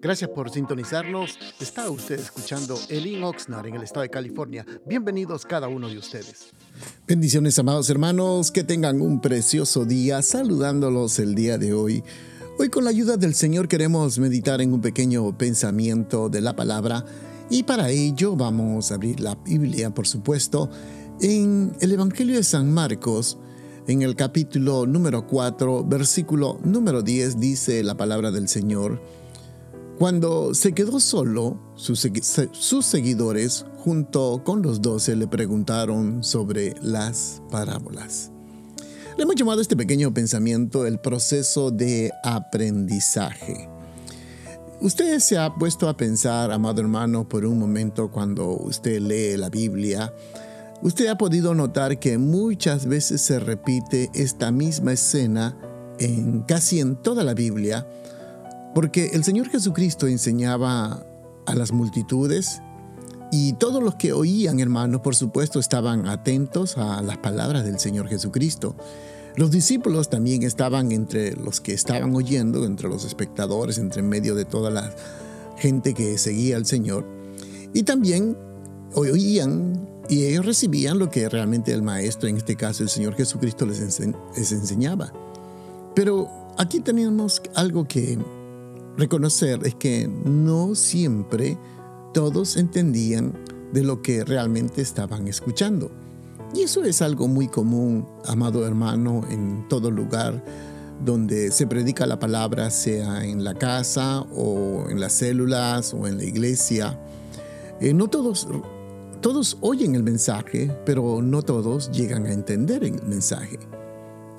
Gracias por sintonizarnos. Está usted escuchando Elin Oxnard en el estado de California. Bienvenidos cada uno de ustedes. Bendiciones, amados hermanos, que tengan un precioso día saludándolos el día de hoy. Hoy con la ayuda del Señor queremos meditar en un pequeño pensamiento de la palabra y para ello vamos a abrir la Biblia, por supuesto, en el Evangelio de San Marcos, en el capítulo número 4, versículo número 10, dice la palabra del Señor. Cuando se quedó solo, sus, seguidores, junto con los doce, le preguntaron sobre las parábolas. Le hemos llamado este pequeño pensamiento el proceso de aprendizaje. Usted se ha puesto a pensar, amado hermano, por un momento cuando usted lee la Biblia, usted ha podido notar que muchas veces se repite esta misma escena en casi en toda la Biblia, porque el Señor Jesucristo enseñaba a las multitudes y todos los que oían, hermanos, por supuesto, estaban atentos a las palabras del Señor Jesucristo. Los discípulos también estaban entre los que estaban oyendo, entre los espectadores, entre medio de toda la gente que seguía al Señor. Y también oían y ellos recibían lo que realmente el Maestro, en este caso el Señor Jesucristo, les, les enseñaba. Pero aquí tenemos algo que reconocer es que no siempre todos entendían de lo que realmente estaban escuchando. Y eso es algo muy común, amado hermano, en todo lugar donde se predica la palabra, sea en la casa o en las células o en la iglesia. Eh, no todos, todos oyen el mensaje, pero no todos llegan a entender el mensaje.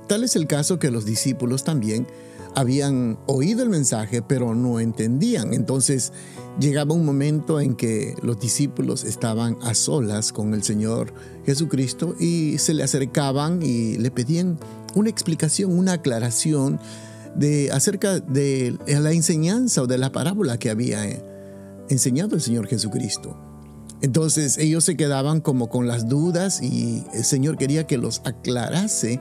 Tal es el caso que los discípulos también habían oído el mensaje, pero no entendían. Entonces llegaba un momento en que los discípulos estaban a solas con el Señor Jesucristo y se le acercaban y le pedían una explicación, una aclaración de, acerca de la enseñanza o de la parábola que había enseñado el Señor Jesucristo. Entonces ellos se quedaban como con las dudas y el Señor quería que los aclarase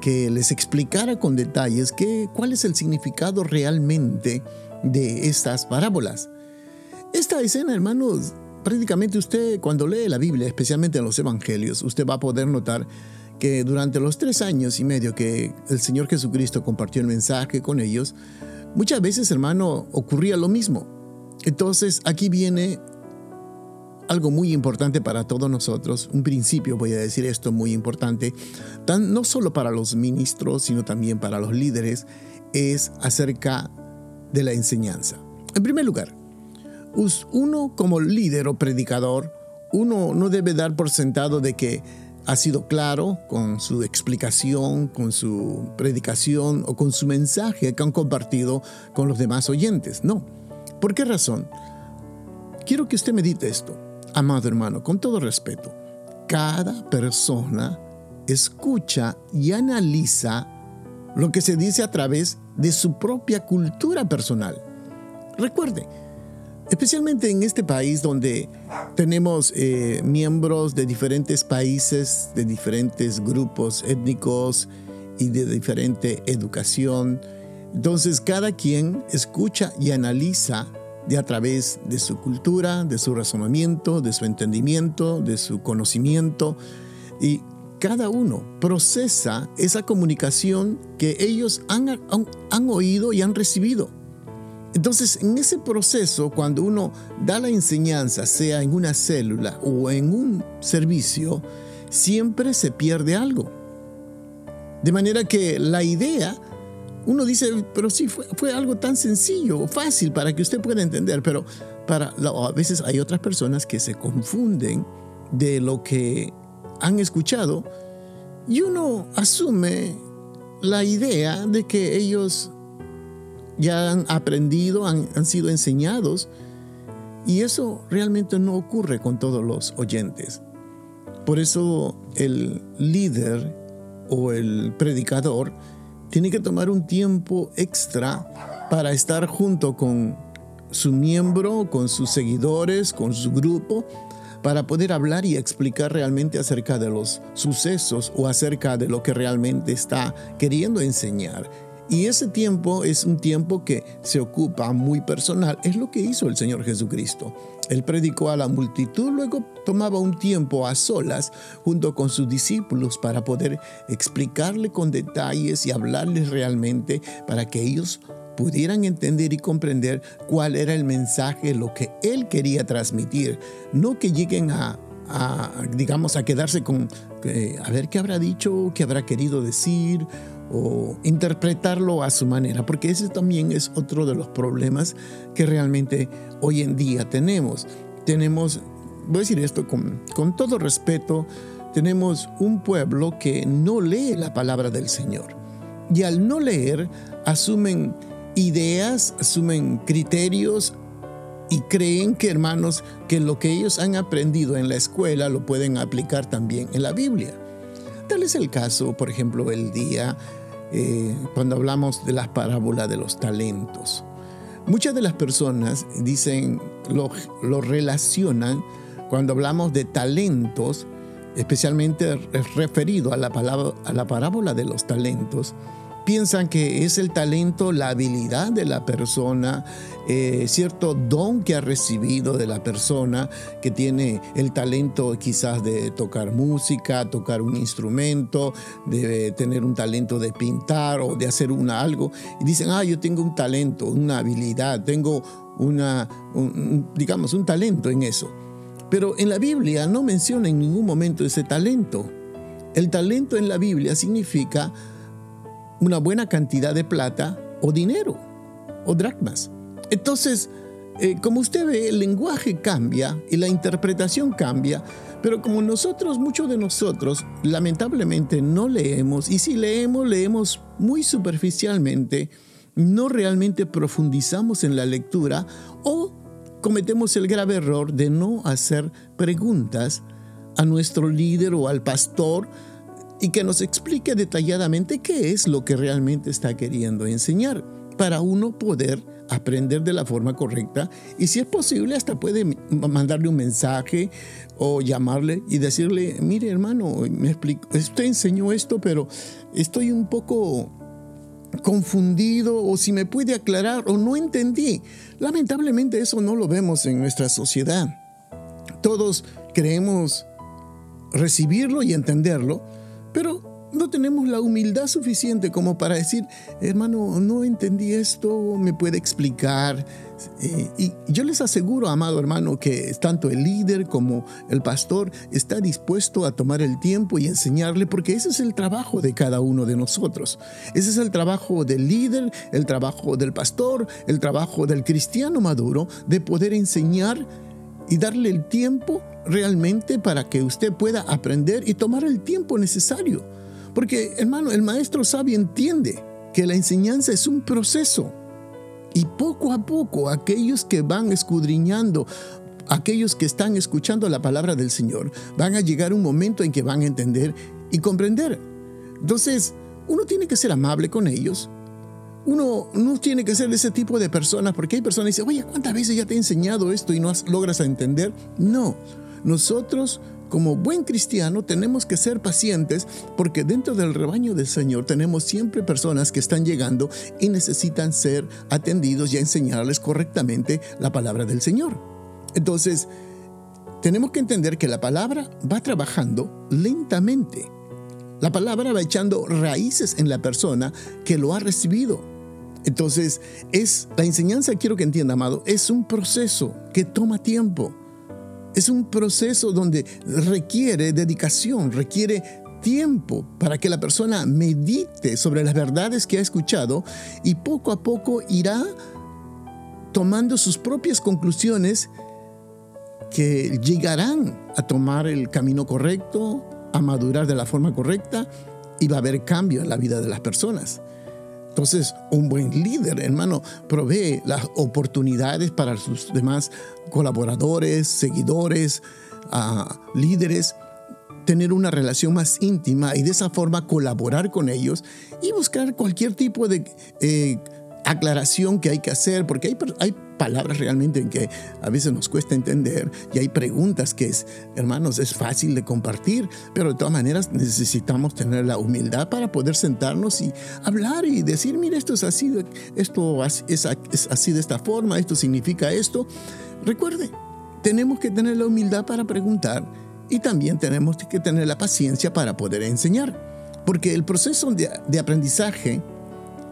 que les explicara con detalles qué, cuál es el significado realmente de estas parábolas. Esta escena, hermanos, prácticamente usted cuando lee la Biblia, especialmente en los Evangelios, usted va a poder notar que durante los tres años y medio que el Señor Jesucristo compartió el mensaje con ellos, muchas veces, hermano, ocurría lo mismo. Entonces aquí viene algo muy importante para todos nosotros, un principio, voy a decir esto muy importante, tan, no solo para los ministros, sino también para los líderes, es acerca de la enseñanza. En primer lugar, uno como líder o predicador, uno no debe dar por sentado de que ha sido claro con su explicación, con su predicación o con su mensaje que han compartido con los demás oyentes. No. ¿Por qué razón? Quiero que usted medite esto. Amado hermano, con todo respeto, cada persona escucha y analiza lo que se dice a través de su propia cultura personal. Recuerde, especialmente en este país donde tenemos eh, miembros de diferentes países, de diferentes grupos étnicos y de diferente educación, entonces cada quien escucha y analiza de a través de su cultura, de su razonamiento, de su entendimiento, de su conocimiento. Y cada uno procesa esa comunicación que ellos han, han, oído y han recibido. Entonces, en ese proceso, cuando uno da la enseñanza, sea en una célula o en un servicio, siempre se pierde algo. De manera que la idea uno dice, pero sí, fue, algo tan sencillo, fácil para que usted pueda entender, pero para, a veces hay otras personas que se confunden de lo que han escuchado y uno asume la idea de que ellos ya han aprendido, han, han sido enseñados y eso realmente no ocurre con todos los oyentes. Por eso el líder o el predicador tiene que tomar un tiempo extra para estar junto con su miembro, con sus seguidores, con su grupo, para poder hablar y explicar realmente acerca de los sucesos o acerca de lo que realmente está queriendo enseñar. Y ese tiempo es un tiempo que se ocupa muy personal. Es lo que hizo el Señor Jesucristo. Él predicó a la multitud, luego tomaba un tiempo a solas junto con sus discípulos para poder explicarle con detalles y hablarles realmente para que ellos pudieran entender y comprender cuál era el mensaje, lo que él quería transmitir. No que lleguen a, digamos, a quedarse con, eh, a ver qué habrá dicho, qué habrá querido decir o interpretarlo a su manera, porque ese también es otro de los problemas que realmente hoy en día tenemos. Tenemos, voy a decir esto con, todo respeto, tenemos un pueblo que no lee la palabra del Señor. Y al no leer, asumen ideas, asumen criterios y creen que, hermanos, que lo que ellos han aprendido en la escuela lo pueden aplicar también en la Biblia. Tal es el caso, por ejemplo, el día eh, cuando hablamos de las parábolas de los talentos. Muchas de las personas dicen, lo, lo relacionan cuando hablamos de talentos, especialmente referido a la, palabra, a la parábola de los talentos, piensan que es el talento, la habilidad de la persona, eh, cierto don que ha recibido de la persona, que tiene el talento quizás de tocar música, tocar un instrumento, de tener un talento de pintar o de hacer una algo. Y dicen, ah, yo tengo un talento, una habilidad, tengo una, digamos, un talento en eso. Pero en la Biblia no menciona en ningún momento ese talento. El talento en la Biblia significa una buena cantidad de plata o dinero o dracmas. Entonces, eh, como usted ve, el lenguaje cambia y la interpretación cambia, pero como nosotros, muchos de nosotros, lamentablemente no leemos, y si leemos, leemos muy superficialmente, no realmente profundizamos en la lectura o cometemos el grave error de no hacer preguntas a nuestro líder o al pastor y que nos explique detalladamente qué es lo que realmente está queriendo enseñar para uno poder aprender de la forma correcta y si es posible hasta puede mandarle un mensaje o llamarle y decirle, mire hermano, me explico, usted enseñó esto, pero estoy un poco confundido o si me puede aclarar o no entendí. Lamentablemente eso no lo vemos en nuestra sociedad. Todos creemos recibirlo y entenderlo, pero no tenemos la humildad suficiente como para decir, hermano, no entendí esto, me puede explicar. Eh, y yo les aseguro, amado hermano, que tanto el líder como el pastor está dispuesto a tomar el tiempo y enseñarle, porque ese es el trabajo de cada uno de nosotros. Ese es el trabajo del líder, el trabajo del pastor, el trabajo del cristiano maduro, de poder enseñar y darle el tiempo realmente para que usted pueda aprender y tomar el tiempo necesario. Porque, hermano, el maestro sabio entiende que la enseñanza es un proceso. Y poco a poco aquellos que van escudriñando, aquellos que están escuchando la palabra del Señor, van a llegar un momento en que van a entender y comprender. Entonces, uno tiene que ser amable con ellos, uno no tiene que ser ese tipo de personas, porque hay personas que dicen, oye, ¿cuántas veces ya te he enseñado esto y no logras entender? No, nosotros como buen cristiano tenemos que ser pacientes porque dentro del rebaño del Señor tenemos siempre personas que están llegando y necesitan ser atendidos y enseñarles correctamente la palabra del Señor. Entonces, tenemos que entender que la palabra va trabajando lentamente. La palabra va echando raíces en la persona que lo ha recibido. Entonces, es la enseñanza, quiero que entienda, amado, es un proceso que toma tiempo. Es un proceso donde requiere dedicación, requiere tiempo para que la persona medite sobre las verdades que ha escuchado y poco a poco irá tomando sus propias conclusiones que llegarán a tomar el camino correcto, a madurar de la forma correcta y va a haber cambio en la vida de las personas. Entonces, un buen líder, hermano, provee las oportunidades para sus demás colaboradores, seguidores, ah, líderes, tener una relación más íntima y de esa forma colaborar con ellos y buscar cualquier tipo de eh, aclaración que hay que hacer, porque hay, hay palabras realmente en que a veces nos cuesta entender y hay preguntas que es, hermanos, es fácil de compartir, pero de todas maneras necesitamos tener la humildad para poder sentarnos y hablar y decir, mire, esto es así, esto es, así de esta forma, esto significa esto. Recuerde, tenemos que tener la humildad para preguntar y también tenemos que tener la paciencia para poder enseñar, porque el proceso de aprendizaje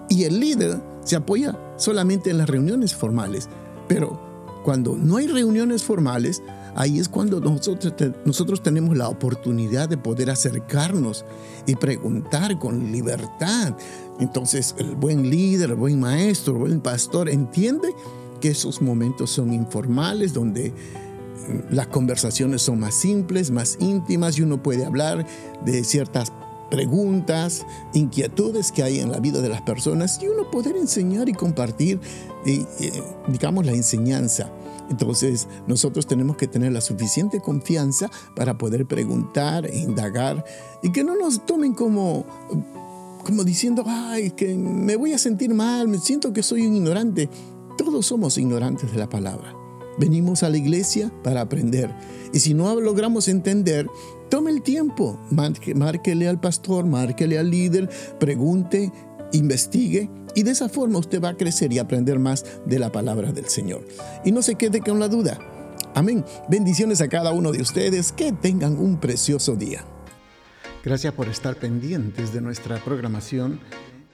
y el líder se apoya solamente en las reuniones formales, pero cuando no hay reuniones formales, ahí es cuando nosotros, nosotros tenemos la oportunidad de poder acercarnos y preguntar con libertad. Entonces el buen líder, el buen maestro, el buen pastor entiende que esos momentos son informales, donde mm, las conversaciones son más simples, más íntimas y uno puede hablar de ciertas preguntas, inquietudes que hay en la vida de las personas y uno poder enseñar y compartir, eh, eh, digamos, la enseñanza. Entonces nosotros tenemos que tener la suficiente confianza para poder preguntar e indagar y que no nos tomen como, como diciendo, ay, que me voy a sentir mal, me siento que soy un ignorante. Todos somos ignorantes de la palabra. Venimos a la iglesia para aprender. Y si no logramos entender, tome el tiempo, márquele al pastor, márquele al líder, pregunte, investigue y de esa forma usted va a crecer y aprender más de la palabra del Señor. Y no se quede con la duda. Amén. Bendiciones a cada uno de ustedes. Que tengan un precioso día. Gracias por estar pendientes de nuestra programación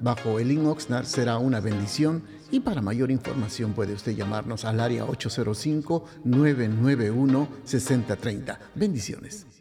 bajo el Oxnard será una bendición y para mayor información puede usted llamarnos al área 805-991-6030. Bendiciones.